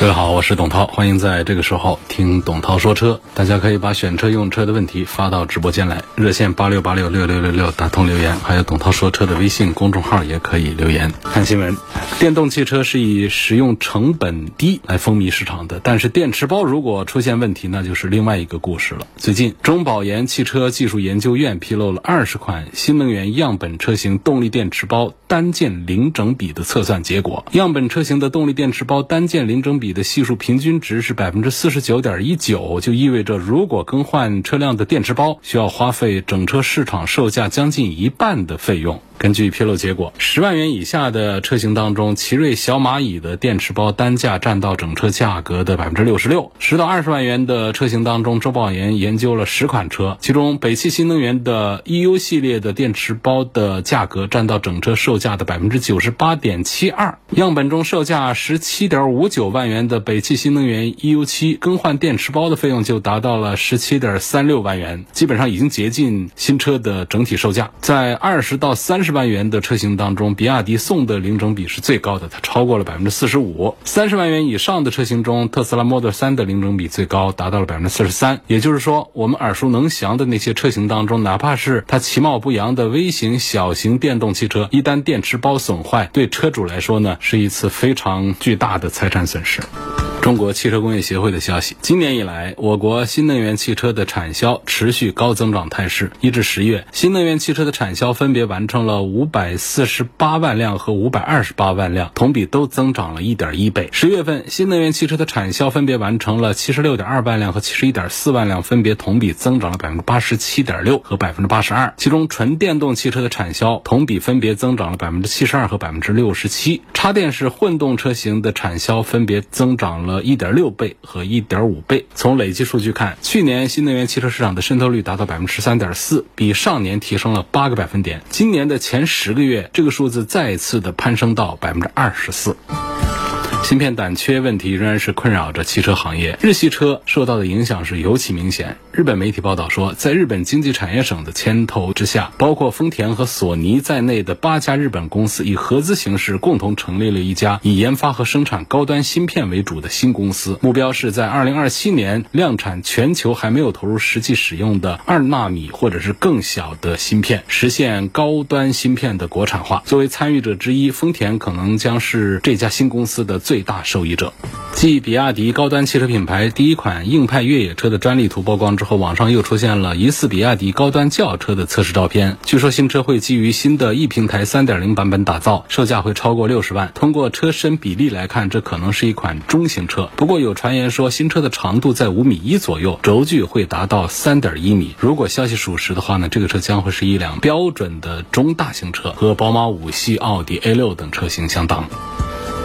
各位好，我是董涛，欢迎在这个时候听董涛说车。大家可以把选车用车的问题发到直播间来，热线八六八六六六六六打通留言，还有董涛说车的微信公众号也可以留言。看新闻，电动汽车是以使用成本低来风靡市场的，但是电池包如果出现问题，那就是另外一个故事了。最近，中保研汽车技术研究院披露了二十款新能源样本车型动力电池包单件零整比的测算结果，样本车型的动力电池包单件零整比。你的系数平均值是百分之四十九点一九，就意味着如果更换车辆的电池包，需要花费整车市场售价将近一半的费用。根据披露结果，十万元以下的车型当中，奇瑞小蚂蚁的电池包单价占到整车价格的百分之六十六；十到二十万元的车型当中，周保研研究了十款车，其中北汽新能源的 EU 系列的电池包的价格占到整车售价的百分之九十八点七二。样本中售价十七点五九万元的北汽新能源 EU 七更换电池包的费用就达到了十七点三六万元，基本上已经接近新车的整体售价。在二十到三十。十万元的车型当中，比亚迪宋的零整比是最高的，它超过了百分之四十五。三十万元以上的车型中，特斯拉 Model 3的零整比最高，达到了百分之四十三。也就是说，我们耳熟能详的那些车型当中，哪怕是它其貌不扬的微型、小型电动汽车，一旦电池包损坏，对车主来说呢，是一次非常巨大的财产损失。中国汽车工业协会的消息，今年以来，我国新能源汽车的产销持续高增长态势。一至十月，新能源汽车的产销分别完成了五百四十八万辆和五百二十八万辆，同比都增长了一点一倍。十月份，新能源汽车的产销分别完成了七十六点二万辆和七十一点四万辆，分别同比增长了百分之八十七点六和百分之八十二。其中，纯电动汽车的产销同比分别增长了百分之七十二和百分之六十七，插电式混动车型的产销分别增长了。一点六倍和一点五倍。从累计数据看，去年新能源汽车市场的渗透率达到百分之十三点四，比上年提升了八个百分点。今年的前十个月，这个数字再次的攀升到百分之二十四。芯片短缺问题仍然是困扰着汽车行业，日系车受到的影响是尤其明显。日本媒体报道说，在日本经济产业省的牵头之下，包括丰田和索尼在内的八家日本公司以合资形式共同成立了一家以研发和生产高端芯片为主的新公司，目标是在二零二七年量产全球还没有投入实际使用的二纳米或者是更小的芯片，实现高端芯片的国产化。作为参与者之一，丰田可能将是这家新公司的。最大受益者，继比亚迪高端汽车品牌第一款硬派越野车的专利图曝光之后，网上又出现了疑似比亚迪高端轿车的测试照片。据说新车会基于新的 E 平台3.0版本打造，售价会超过六十万。通过车身比例来看，这可能是一款中型车。不过有传言说新车的长度在五米一左右，轴距会达到三点一米。如果消息属实的话呢，这个车将会是一辆标准的中大型车，和宝马五系、奥迪 A 六等车型相当。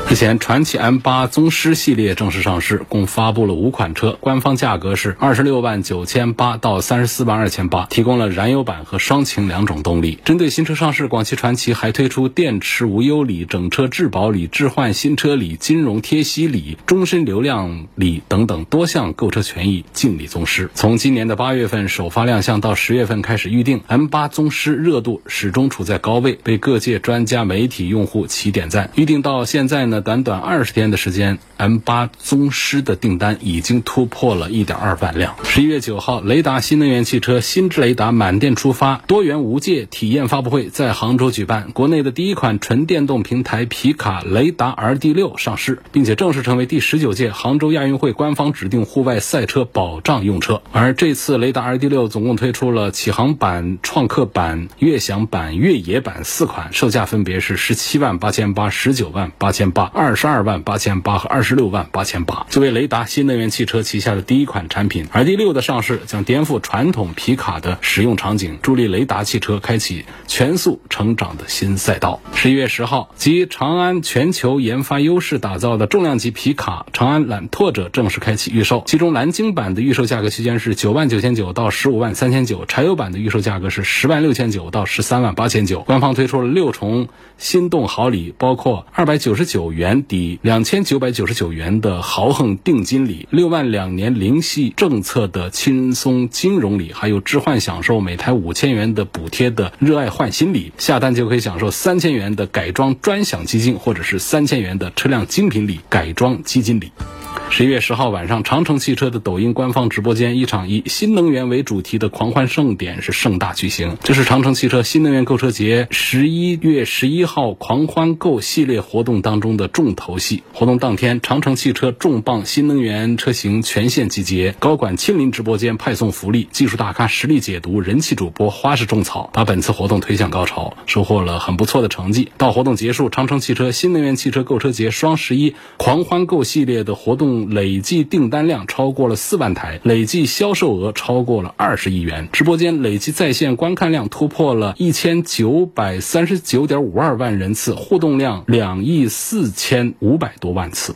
日前，传祺 M8 宗师系列正式上市，共发布了五款车，官方价格是二十六万九千八到三十四万二千八，提供了燃油版和双擎两种动力。针对新车上市，广汽传祺还推出电池无忧礼、整车质保礼、置换新车礼、金融贴息礼、终身流量礼等等多项购车权益敬礼宗师。从今年的八月份首发亮相到十月份开始预定，M8 宗师热度始终处在高位，被各界专家、媒体、用户齐点赞。预定到现在呢？短短二十天的时间，M8 宗师的订单已经突破了一点二万辆。十一月九号，雷达新能源汽车新智雷达满电出发多元无界体验发布会在杭州举办，国内的第一款纯电动平台皮卡雷达 RD6 上市，并且正式成为第十九届杭州亚运会官方指定户外赛车保障用车。而这次雷达 RD6 总共推出了启航版、创客版、悦享版、越野版四款，售价分别是十七万八千八、十九万八千八。二十二万八千八和二十六万八千八，作为雷达新能源汽车旗下的第一款产品。而第六的上市将颠覆传统皮卡的使用场景，助力雷达汽车开启全速成长的新赛道。十一月十号，集长安全球研发优势打造的重量级皮卡长安揽拓者正式开启预售，其中蓝鲸版的预售价格区间是九万九千九到十五万三千九，柴油版的预售价格是十万六千九到十三万八千九。官方推出了六重心动好礼，包括二百九十九元抵两千九百九十九元的豪横定金礼，六万两年零息政策的轻松金融礼，还有置换享受每台五千元的补贴的热爱换新礼，下单就可以享受三千元的改装专享基金，或者是三千元的车辆精品礼改装基金礼。十一月十号晚上，长城汽车的抖音官方直播间，一场以新能源为主题的狂欢盛典是盛大举行。这是长城汽车新能源购车节十一月十一号狂欢购系列活动当中的重头戏。活动当天，长城汽车重磅新能源车型全线集结，高管亲临直播间派送福利，技术大咖实力解读，人气主播花式种草，把本次活动推向高潮，收获了很不错的成绩。到活动结束，长城汽车新能源汽车购车节双十一狂欢购系列的活动。累计订单量超过了四万台，累计销售额超过了二十亿元，直播间累计在线观看量突破了一千九百三十九点五二万人次，互动量两亿四千五百多万次。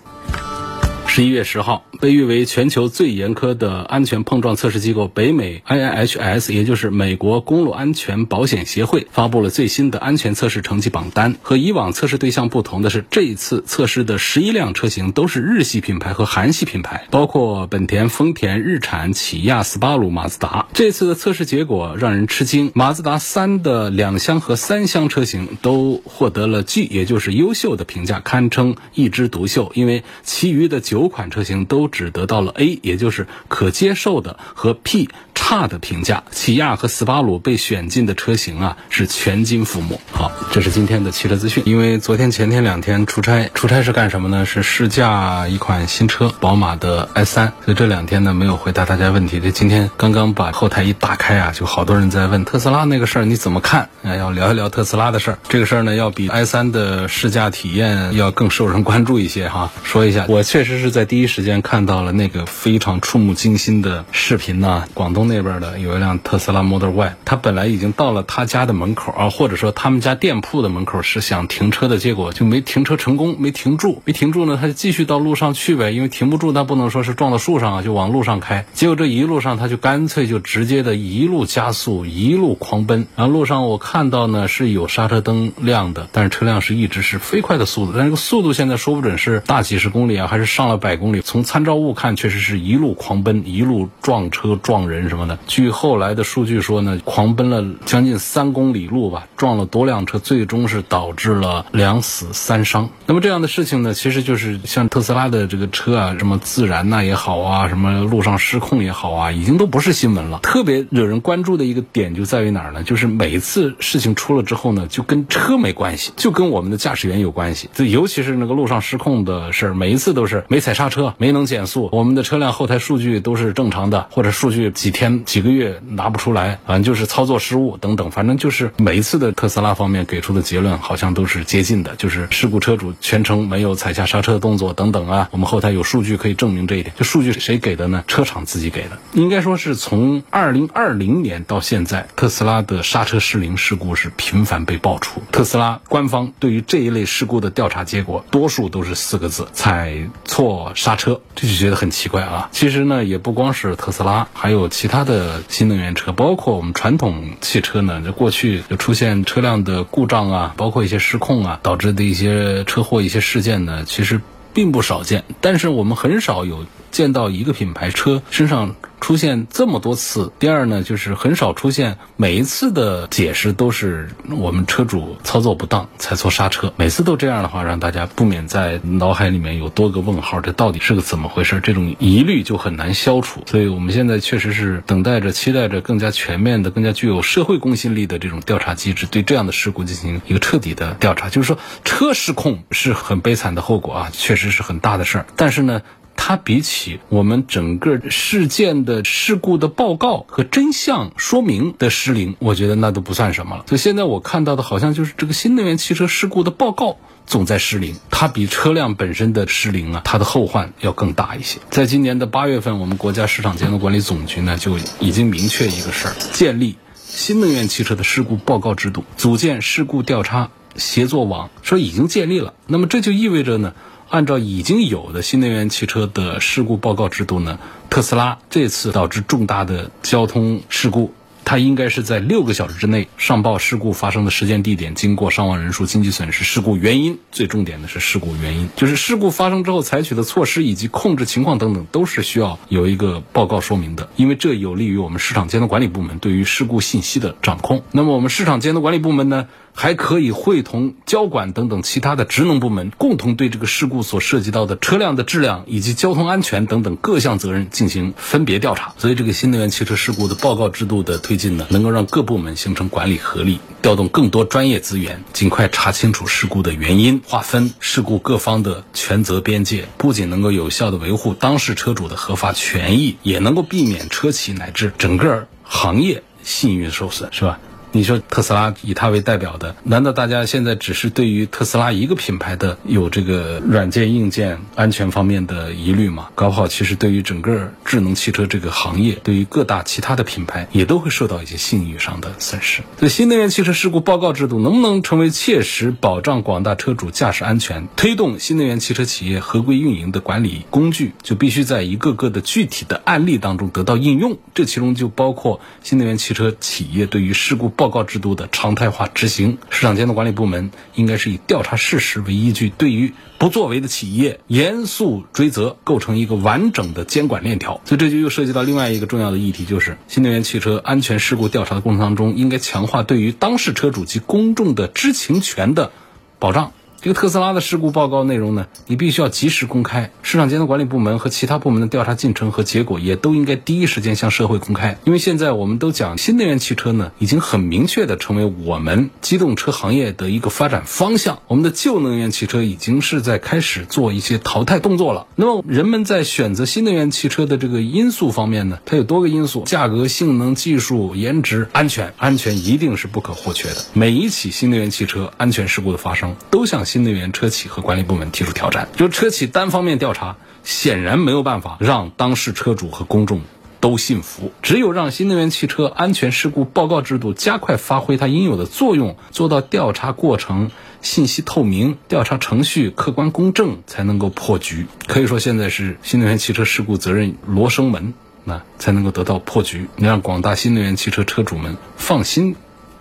十一月十号，被誉为全球最严苛的安全碰撞测试机构北美 IIHS，也就是美国公路安全保险协会，发布了最新的安全测试成绩榜单。和以往测试对象不同的是，这一次测试的十一辆车型都是日系品牌和韩系品牌，包括本田、丰田、日产、起亚、斯巴鲁、马自达。这次的测试结果让人吃惊，马自达三的两厢和三厢车型都获得了 G，也就是优秀的评价，堪称一枝独秀。因为其余的九。款车型都只得到了 A，也就是可接受的和 P 差的评价。起亚和斯巴鲁被选进的车型啊是全金覆没。好，这是今天的汽车资讯。因为昨天前天两天出差，出差是干什么呢？是试驾一款新车，宝马的 i 三。所以这两天呢没有回答大家问题。这今天刚刚把后台一打开啊，就好多人在问特斯拉那个事儿你怎么看？啊，要聊一聊特斯拉的事儿。这个事儿呢要比 i 三的试驾体验要更受人关注一些哈。说一下，我确实是。在第一时间看到了那个非常触目惊心的视频呢。广东那边的有一辆特斯拉 Model Y，他本来已经到了他家的门口啊，或者说他们家店铺的门口是想停车的，结果就没停车成功，没停住，没停住呢，他就继续到路上去呗，因为停不住，那不能说是撞到树上啊，就往路上开。结果这一路上他就干脆就直接的一路加速，一路狂奔。然后路上我看到呢是有刹车灯亮的，但是车辆是一直是飞快的速度，但这个速度现在说不准是大几十公里啊，还是上了。百公里，从参照物看，确实是一路狂奔，一路撞车撞人什么的。据后来的数据说呢，狂奔了将近三公里路吧，撞了多辆车，最终是导致了两死三伤。那么这样的事情呢，其实就是像特斯拉的这个车啊，什么自燃呐也好啊，什么路上失控也好啊，已经都不是新闻了。特别惹人关注的一个点就在于哪儿呢？就是每一次事情出了之后呢，就跟车没关系，就跟我们的驾驶员有关系。就尤其是那个路上失控的事儿，每一次都是没踩。踩刹车没能减速，我们的车辆后台数据都是正常的，或者数据几天几个月拿不出来，反正就是操作失误等等，反正就是每一次的特斯拉方面给出的结论好像都是接近的，就是事故车主全程没有踩下刹车的动作等等啊。我们后台有数据可以证明这一点，这数据谁给的呢？车厂自己给的。应该说是从二零二零年到现在，特斯拉的刹车失灵事故是频繁被爆出。特斯拉官方对于这一类事故的调查结果，多数都是四个字：踩错。刹车，这就觉得很奇怪啊！其实呢，也不光是特斯拉，还有其他的新能源车，包括我们传统汽车呢，就过去就出现车辆的故障啊，包括一些失控啊，导致的一些车祸、一些事件呢，其实并不少见。但是我们很少有见到一个品牌车身上。出现这么多次，第二呢，就是很少出现每一次的解释都是我们车主操作不当踩错刹车，每次都这样的话，让大家不免在脑海里面有多个问号，这到底是个怎么回事？这种疑虑就很难消除。所以我们现在确实是等待着、期待着更加全面的、更加具有社会公信力的这种调查机制，对这样的事故进行一个彻底的调查。就是说，车失控是很悲惨的后果啊，确实是很大的事儿，但是呢。它比起我们整个事件的事故的报告和真相说明的失灵，我觉得那都不算什么了。所以现在我看到的好像就是这个新能源汽车事故的报告总在失灵，它比车辆本身的失灵啊，它的后患要更大一些。在今年的八月份，我们国家市场监督管理总局呢就已经明确一个事儿，建立新能源汽车的事故报告制度，组建事故调查协作网，说已经建立了。那么这就意味着呢。按照已经有的新能源汽车的事故报告制度呢，特斯拉这次导致重大的交通事故。它应该是在六个小时之内上报事故发生的时间、地点、经过、伤亡人数、经济损失、事故原因。最重点的是事故原因，就是事故发生之后采取的措施以及控制情况等等，都是需要有一个报告说明的。因为这有利于我们市场监督管理部门对于事故信息的掌控。那么我们市场监督管理部门呢，还可以会同交管等等其他的职能部门，共同对这个事故所涉及到的车辆的质量以及交通安全等等各项责任进行分别调查。所以，这个新能源汽车事故的报告制度的推。进呢，能够让各部门形成管理合力，调动更多专业资源，尽快查清楚事故的原因，划分事故各方的权责边界，不仅能够有效的维护当事车主的合法权益，也能够避免车企乃至整个行业信誉受损，是吧？你说特斯拉以它为代表的，难道大家现在只是对于特斯拉一个品牌的有这个软件、硬件安全方面的疑虑吗？搞不好其实对于整个智能汽车这个行业，对于各大其他的品牌也都会受到一些信誉上的损失。所以新能源汽车事故报告制度能不能成为切实保障广大车主驾驶安全、推动新能源汽车企业合规运营的管理工具，就必须在一个个的具体的案例当中得到应用。这其中就包括新能源汽车企业对于事故。报告制度的常态化执行，市场监督管理部门应该是以调查事实为依据，对于不作为的企业严肃追责，构成一个完整的监管链条。所以这就又涉及到另外一个重要的议题，就是新能源汽车安全事故调查的过程当中，应该强化对于当事车主及公众的知情权的保障。这个特斯拉的事故报告内容呢，你必须要及时公开。市场监督管理部门和其他部门的调查进程和结果也都应该第一时间向社会公开。因为现在我们都讲新能源汽车呢，已经很明确的成为我们机动车行业的一个发展方向。我们的旧能源汽车已经是在开始做一些淘汰动作了。那么人们在选择新能源汽车的这个因素方面呢，它有多个因素：价格、性能、技术、颜值、安全。安全一定是不可或缺的。每一起新能源汽车安全事故的发生，都像新能源车企和管理部门提出挑战，就车企单方面调查，显然没有办法让当事车主和公众都信服。只有让新能源汽车安全事故报告制度加快发挥它应有的作用，做到调查过程信息透明、调查程序客观公正，才能够破局。可以说，现在是新能源汽车事故责任罗生门，那才能够得到破局，让广大新能源汽车车主们放心。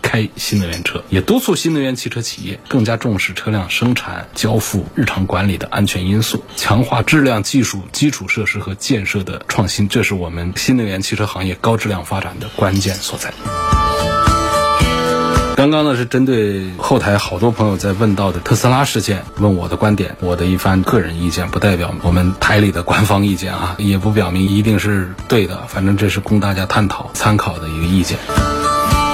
开新能源车，也督促新能源汽车企业更加重视车辆生产、交付、日常管理的安全因素，强化质量技术基础设施和建设的创新，这是我们新能源汽车行业高质量发展的关键所在。刚刚呢是针对后台好多朋友在问到的特斯拉事件，问我的观点，我的一番个人意见，不代表我们台里的官方意见啊，也不表明一定是对的，反正这是供大家探讨参考的一个意见。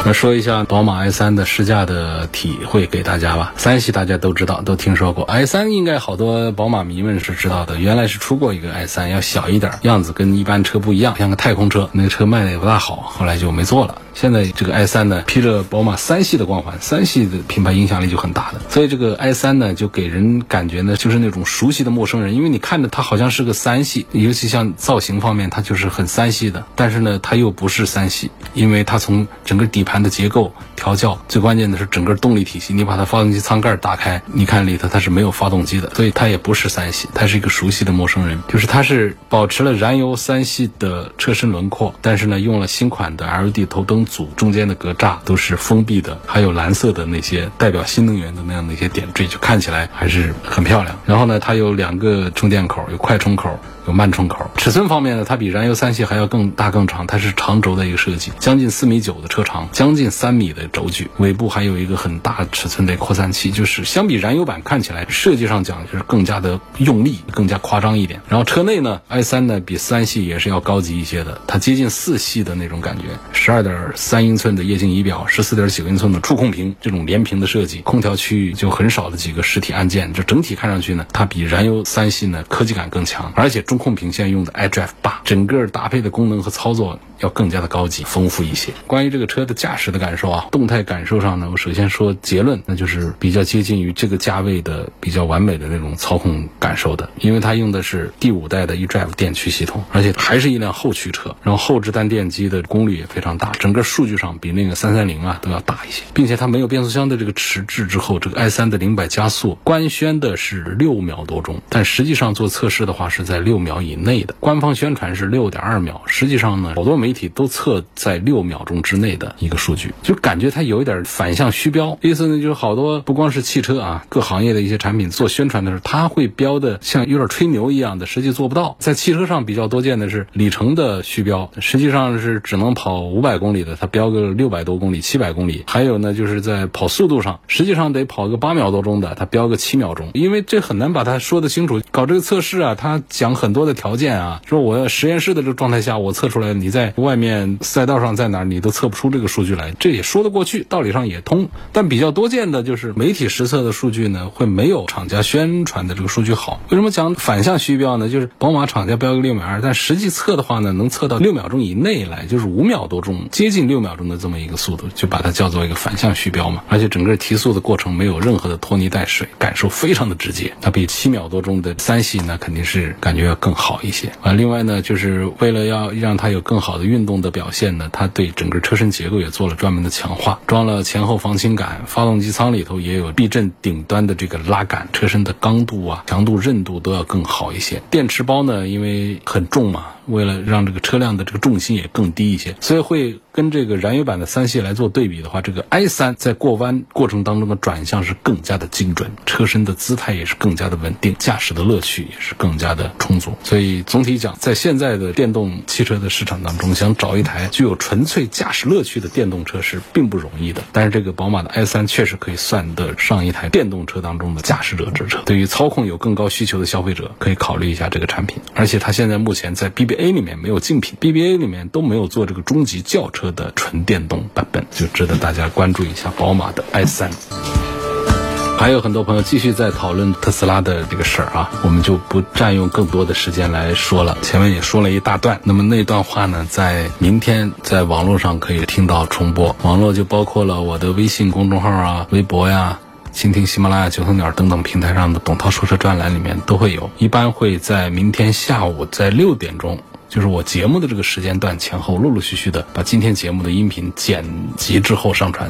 那说一下宝马 i3 的试驾的体会给大家吧。三系大家都知道，都听说过。i3 应该好多宝马迷们是知道的。原来是出过一个 i3，要小一点，样子跟一般车不一样，像个太空车。那个车卖的也不大好，后来就没做了。现在这个 i3 呢，披着宝马三系的光环，三系的品牌影响力就很大的，所以这个 i3 呢，就给人感觉呢，就是那种熟悉的陌生人，因为你看着它好像是个三系，尤其像造型方面，它就是很三系的，但是呢，它又不是三系，因为它从整个底盘的结构调教，最关键的是整个动力体系，你把它发动机舱盖打开，你看里头它是没有发动机的，所以它也不是三系，它是一个熟悉的陌生人，就是它是保持了燃油三系的车身轮廓，但是呢，用了新款的 LED 头灯。组中间的格栅都是封闭的，还有蓝色的那些代表新能源的那样的一些点缀，就看起来还是很漂亮。然后呢，它有两个充电口，有快充口，有慢充口。尺寸方面呢，它比燃油三系还要更大更长，它是长轴的一个设计，将近四米九的车长，将近三米的轴距，尾部还有一个很大尺寸的扩散器，就是相比燃油版看起来设计上讲就是更加的用力，更加夸张一点。然后车内呢，i 三呢比三系也是要高级一些的，它接近四系的那种感觉，十二点三英寸的液晶仪表，十四点九英寸的触控屏，这种连屏的设计，空调区域就很少的几个实体按键，就整体看上去呢，它比燃油三系呢科技感更强，而且中控屏现在用的 iDrive 八，整个搭配的功能和操作要更加的高级丰富一些。关于这个车的驾驶的感受啊，动态感受上呢，我首先说结论，那就是比较接近于这个价位的比较完美的那种操控感受的，因为它用的是第五代的 eDrive 电驱系统，而且还是一辆后驱车，然后后置单电机的功率也非常大，整个数据上比那个三三零啊都要大一些，并且它没有变速箱的这个迟滞之后，这个 i 三的零百加速官宣的是六秒多钟，但实际上做测试的话是在六秒以内的，官方宣传是六点二秒，实际上呢，好多媒体都测在六秒钟之内的一个数据，就感觉它有一点反向虚标，意思呢就是好多不光是汽车啊，各行业的一些产品做宣传的时候，它会标的像有点吹牛一样的，实际做不到。在汽车上比较多见的是里程的虚标，实际上是只能跑五百公里的，它标个六百多公里、七百公里。还有呢，就是在跑速度上，实际上得跑个八秒多钟的，它标个七秒钟，因为这很难把它说得清楚。搞这个测试啊，它讲很多的条件啊，说我要实验室的这个状态下，我测出来你在外面赛道上在哪儿，你都测不出这个数据来，这也说得过去，道理上也通。但比较多见的就是媒体实测的数据呢，会没有厂家宣传的这个数据好。为什么讲反向虚标呢？就是宝马厂家标个六秒二，但实际测的话呢，能测到六秒钟以内来，就是五秒多钟，接近六秒钟的这么一个速度，就把它叫做一个反向虚标嘛。而且整个提速的过程没有任何的拖泥带水，感受非常的直接。它比七秒多钟的三系呢，肯定是感觉要更好一些啊。另外呢，就是为了要让它有更好的运动的表现呢，它对整个车身结构也做了专门的强化，装了前后防倾杆，发动机舱里头也有避震顶端的这个拉杆，车身的刚度啊、强度、韧度都要更好一些。电池包呢，因为很重嘛。为了让这个车辆的这个重心也更低一些，所以会跟这个燃油版的三系来做对比的话，这个 i 三在过弯过程当中的转向是更加的精准，车身的姿态也是更加的稳定，驾驶的乐趣也是更加的充足。所以总体讲，在现在的电动汽车的市场当中，想找一台具有纯粹驾驶乐趣的电动车是并不容易的。但是这个宝马的 i 三确实可以算得上一台电动车当中的驾驶者之车。对于操控有更高需求的消费者，可以考虑一下这个产品。而且它现在目前在 bb BBA。A 里面没有竞品，BBA 里面都没有做这个中级轿车的纯电动版本，就值得大家关注一下宝马的 i 三。还有很多朋友继续在讨论特斯拉的这个事儿啊，我们就不占用更多的时间来说了。前面也说了一大段，那么那段话呢，在明天在网络上可以听到重播，网络就包括了我的微信公众号啊、微博呀。蜻蜓、喜马拉雅、九头鸟等等平台上的董涛说车专栏里面都会有，一般会在明天下午在六点钟，就是我节目的这个时间段前后，陆陆续续的把今天节目的音频剪辑之后上传。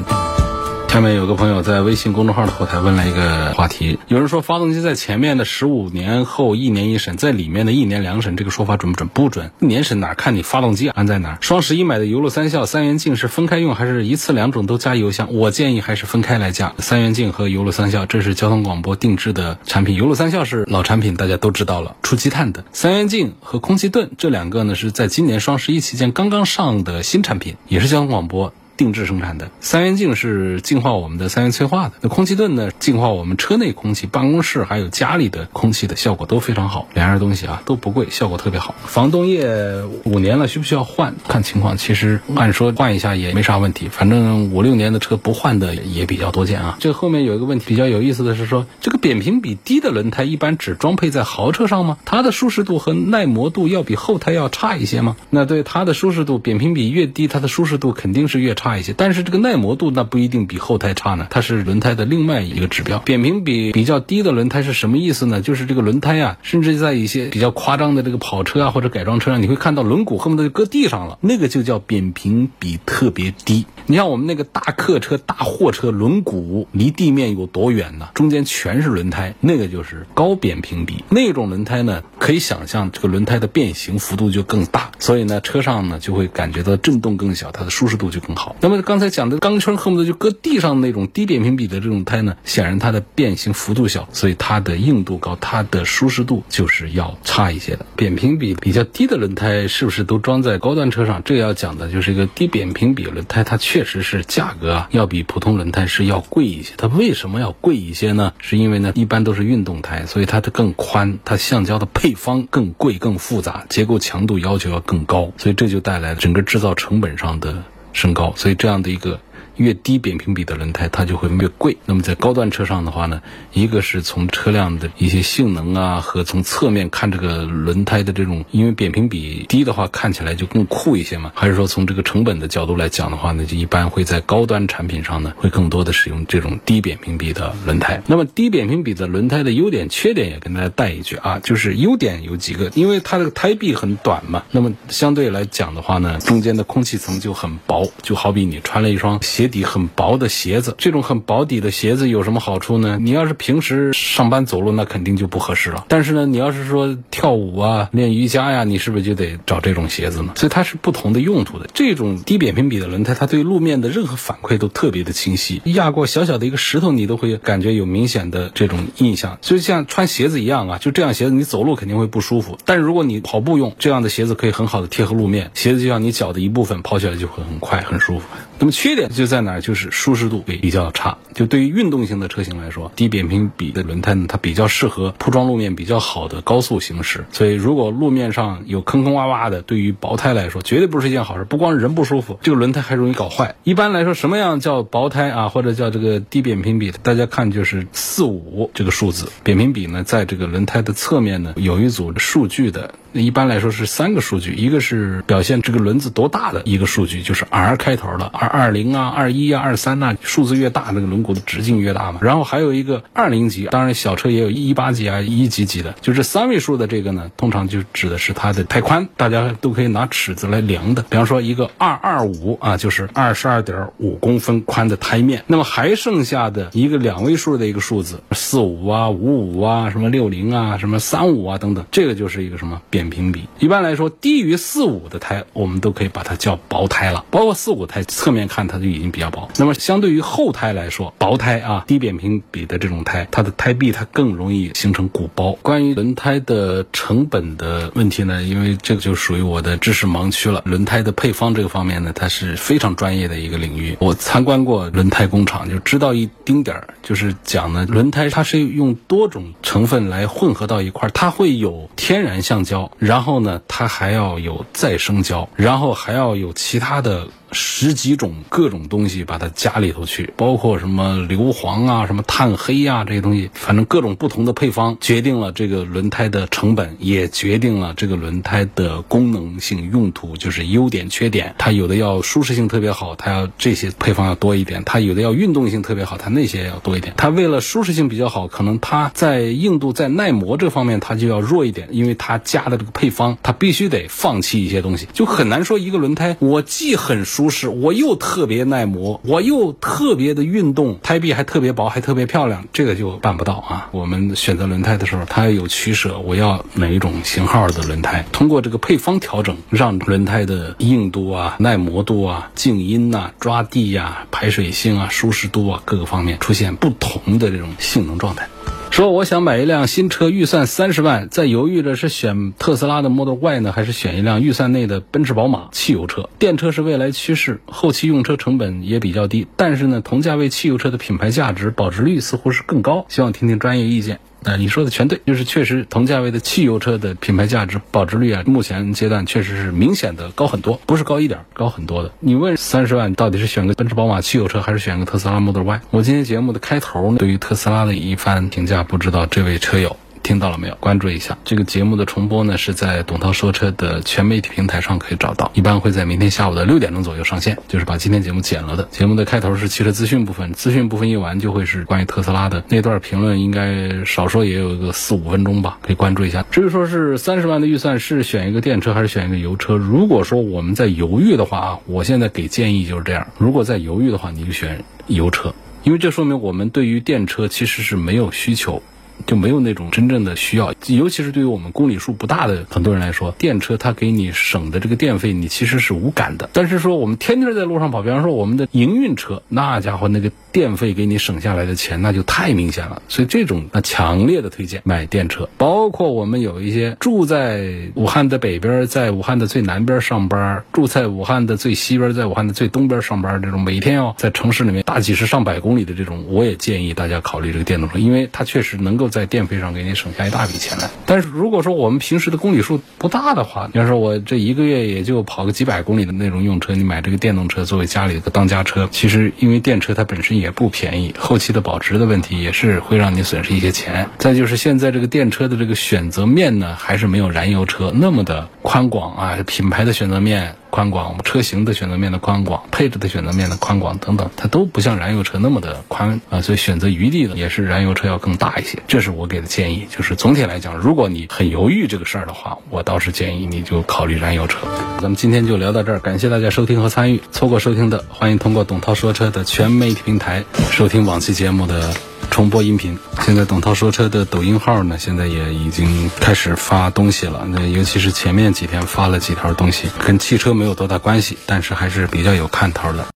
下面有个朋友在微信公众号的后台问了一个话题，有人说发动机在前面的十五年后一年一审，在里面的一年两审，这个说法准不准？不准。一年审哪看你发动机安在哪？双十一买的油路三效、三元镜是分开用还是一次两种都加油箱？我建议还是分开来加。三元镜和油路三效，这是交通广播定制的产品。油路三效是老产品，大家都知道了，出积碳的。三元镜和空气盾这两个呢，是在今年双十一期间刚刚上的新产品，也是交通广播。定制生产的三元镜是净化我们的三元催化的，那空气盾呢，净化我们车内空气、办公室还有家里的空气的效果都非常好。两样东西啊都不贵，效果特别好。防冻液五年了，需不需要换？看情况，其实按说换一下也没啥问题。反正五六年的车不换的也比较多见啊。这后面有一个问题比较有意思的是说，这个扁平比低的轮胎一般只装配在豪车上吗？它的舒适度和耐磨度要比后胎要差一些吗？那对它的舒适度，扁平比越低，它的舒适度肯定是越差。差一些，但是这个耐磨度那不一定比后胎差呢，它是轮胎的另外一个指标。扁平比比较低的轮胎是什么意思呢？就是这个轮胎啊，甚至在一些比较夸张的这个跑车啊或者改装车上，你会看到轮毂恨不得就搁地上了，那个就叫扁平比特别低。你像我们那个大客车、大货车，轮毂离地面有多远呢？中间全是轮胎，那个就是高扁平比。那种轮胎呢，可以想象这个轮胎的变形幅度就更大，所以呢，车上呢就会感觉到震动更小，它的舒适度就更好。那么刚才讲的钢圈恨不得就搁地上那种低扁平比的这种胎呢，显然它的变形幅度小，所以它的硬度高，它的舒适度就是要差一些的。扁平比比较低的轮胎是不是都装在高端车上？这个要讲的就是一个低扁平比轮胎，它确实是价格啊要比普通轮胎是要贵一些。它为什么要贵一些呢？是因为呢一般都是运动胎，所以它的更宽，它橡胶的配方更贵、更复杂，结构强度要求要更高，所以这就带来了整个制造成本上的升高。所以这样的一个。越低扁平比的轮胎，它就会越贵。那么在高端车上的话呢，一个是从车辆的一些性能啊，和从侧面看这个轮胎的这种，因为扁平比低的话，看起来就更酷一些嘛。还是说从这个成本的角度来讲的话呢，就一般会在高端产品上呢，会更多的使用这种低扁平比的轮胎。那么低扁平比的轮胎的优点、缺点也跟大家带一句啊，就是优点有几个，因为它这个胎壁很短嘛，那么相对来讲的话呢，中间的空气层就很薄，就好比你穿了一双鞋。底很薄的鞋子，这种很薄底的鞋子有什么好处呢？你要是平时上班走路，那肯定就不合适了。但是呢，你要是说跳舞啊、练瑜伽呀，你是不是就得找这种鞋子呢？所以它是不同的用途的。这种低扁平比的轮胎，它对路面的任何反馈都特别的清晰。压过小小的一个石头，你都会感觉有明显的这种印象。就像穿鞋子一样啊，就这样鞋子你走路肯定会不舒服。但如果你跑步用这样的鞋子，可以很好的贴合路面，鞋子就像你脚的一部分，跑起来就会很快很舒服。那么缺点就在哪？就是舒适度会比较差。就对于运动型的车型来说，低扁平比的轮胎呢，它比较适合铺装路面比较好的高速行驶。所以，如果路面上有坑坑洼洼的，对于薄胎来说，绝对不是一件好事。不光人不舒服，这个轮胎还容易搞坏。一般来说，什么样叫薄胎啊，或者叫这个低扁平比？大家看就是四五这个数字。扁平比呢，在这个轮胎的侧面呢，有一组数据的。一般来说是三个数据，一个是表现这个轮子多大的一个数据，就是 R 开头的，二二零啊、二一啊、二三呐，数字越大，那个轮毂的直径越大嘛。然后还有一个二零级，当然小车也有一八级啊、一级级的，就这三位数的这个呢，通常就指的是它的胎宽，大家都可以拿尺子来量的。比方说一个二二五啊，就是二十二点五公分宽的胎面。那么还剩下的一个两位数的一个数字，四五啊、五五啊、什么六零啊、什么三五啊等等，这个就是一个什么扁。平比一般来说低于四五的胎，我们都可以把它叫薄胎了。包括四五胎，侧面面看它就已经比较薄。那么相对于后胎来说，薄胎啊，低扁平比的这种胎，它的胎壁它更容易形成鼓包。关于轮胎的成本的问题呢，因为这个就属于我的知识盲区了。轮胎的配方这个方面呢，它是非常专业的一个领域。我参观过轮胎工厂，就知道一丁点儿，就是讲呢，轮胎它是用多种成分来混合到一块儿，它会有天然橡胶。然后呢，它还要有再生胶，然后还要有其他的。十几种各种东西把它加里头去，包括什么硫磺啊、什么碳黑呀这些东西，反正各种不同的配方，决定了这个轮胎的成本，也决定了这个轮胎的功能性用途，就是优点缺点。它有的要舒适性特别好，它要这些配方要多一点；它有的要运动性特别好，它那些要多一点。它为了舒适性比较好，可能它在硬度、在耐磨这方面它就要弱一点，因为它加的这个配方，它必须得放弃一些东西，就很难说一个轮胎我既很舒。适，我又特别耐磨，我又特别的运动，胎壁还特别薄，还特别漂亮，这个就办不到啊。我们选择轮胎的时候，它有取舍，我要哪一种型号的轮胎？通过这个配方调整，让轮胎的硬度啊、耐磨度啊、静音呐、抓地呀、排水性啊、舒适度啊各个方面出现不同的这种性能状态。说我想买一辆新车，预算三十万，在犹豫着是选特斯拉的 Model Y 呢，还是选一辆预算内的奔驰、宝马汽油车？电车是未来趋势，后期用车成本也比较低，但是呢，同价位汽油车的品牌价值、保值率似乎是更高。希望听听专业意见。哎，你说的全对，就是确实同价位的汽油车的品牌价值、保值率啊，目前阶段确实是明显的高很多，不是高一点，高很多的。你问三十万到底是选个奔驰、宝马汽油车，还是选个特斯拉 Model Y？我今天节目的开头呢，对于特斯拉的一番评价，不知道这位车友。听到了没有？关注一下这个节目的重播呢，是在董涛说车的全媒体平台上可以找到，一般会在明天下午的六点钟左右上线。就是把今天节目剪了的。节目的开头是汽车资讯部分，资讯部分一完就会是关于特斯拉的那段评论，应该少说也有个四五分钟吧，可以关注一下。至于说是三十万的预算是选一个电车还是选一个油车，如果说我们在犹豫的话啊，我现在给建议就是这样：如果在犹豫的话，你就选油车，因为这说明我们对于电车其实是没有需求。就没有那种真正的需要。尤其是对于我们公里数不大的很多人来说，电车它给你省的这个电费，你其实是无感的。但是说我们天天在路上跑，比方说我们的营运车，那家伙那个电费给你省下来的钱，那就太明显了。所以这种那强烈的推荐买电车。包括我们有一些住在武汉的北边，在武汉的最南边上班，住在武汉的最西边，在武汉的最东边上班，这种每天要在城市里面大几十上百公里的这种，我也建议大家考虑这个电动车，因为它确实能够在电费上给你省下一大笔钱来。但是如果说我们平时的公里数不大的话，比方说我这一个月也就跑个几百公里的那种用车，你买这个电动车作为家里的当家车，其实因为电车它本身也不便宜，后期的保值的问题也是会让你损失一些钱。再就是现在这个电车的这个选择面呢，还是没有燃油车那么的宽广啊，品牌的选择面。宽广，车型的选择面的宽广，配置的选择面的宽广等等，它都不像燃油车那么的宽啊，所以选择余地呢也是燃油车要更大一些。这是我给的建议，就是总体来讲，如果你很犹豫这个事儿的话，我倒是建议你就考虑燃油车。咱们今天就聊到这儿，感谢大家收听和参与。错过收听的，欢迎通过董涛说车的全媒体平台收听往期节目的。重播音频。现在董涛说车的抖音号呢，现在也已经开始发东西了。那尤其是前面几天发了几条东西，跟汽车没有多大关系，但是还是比较有看头的。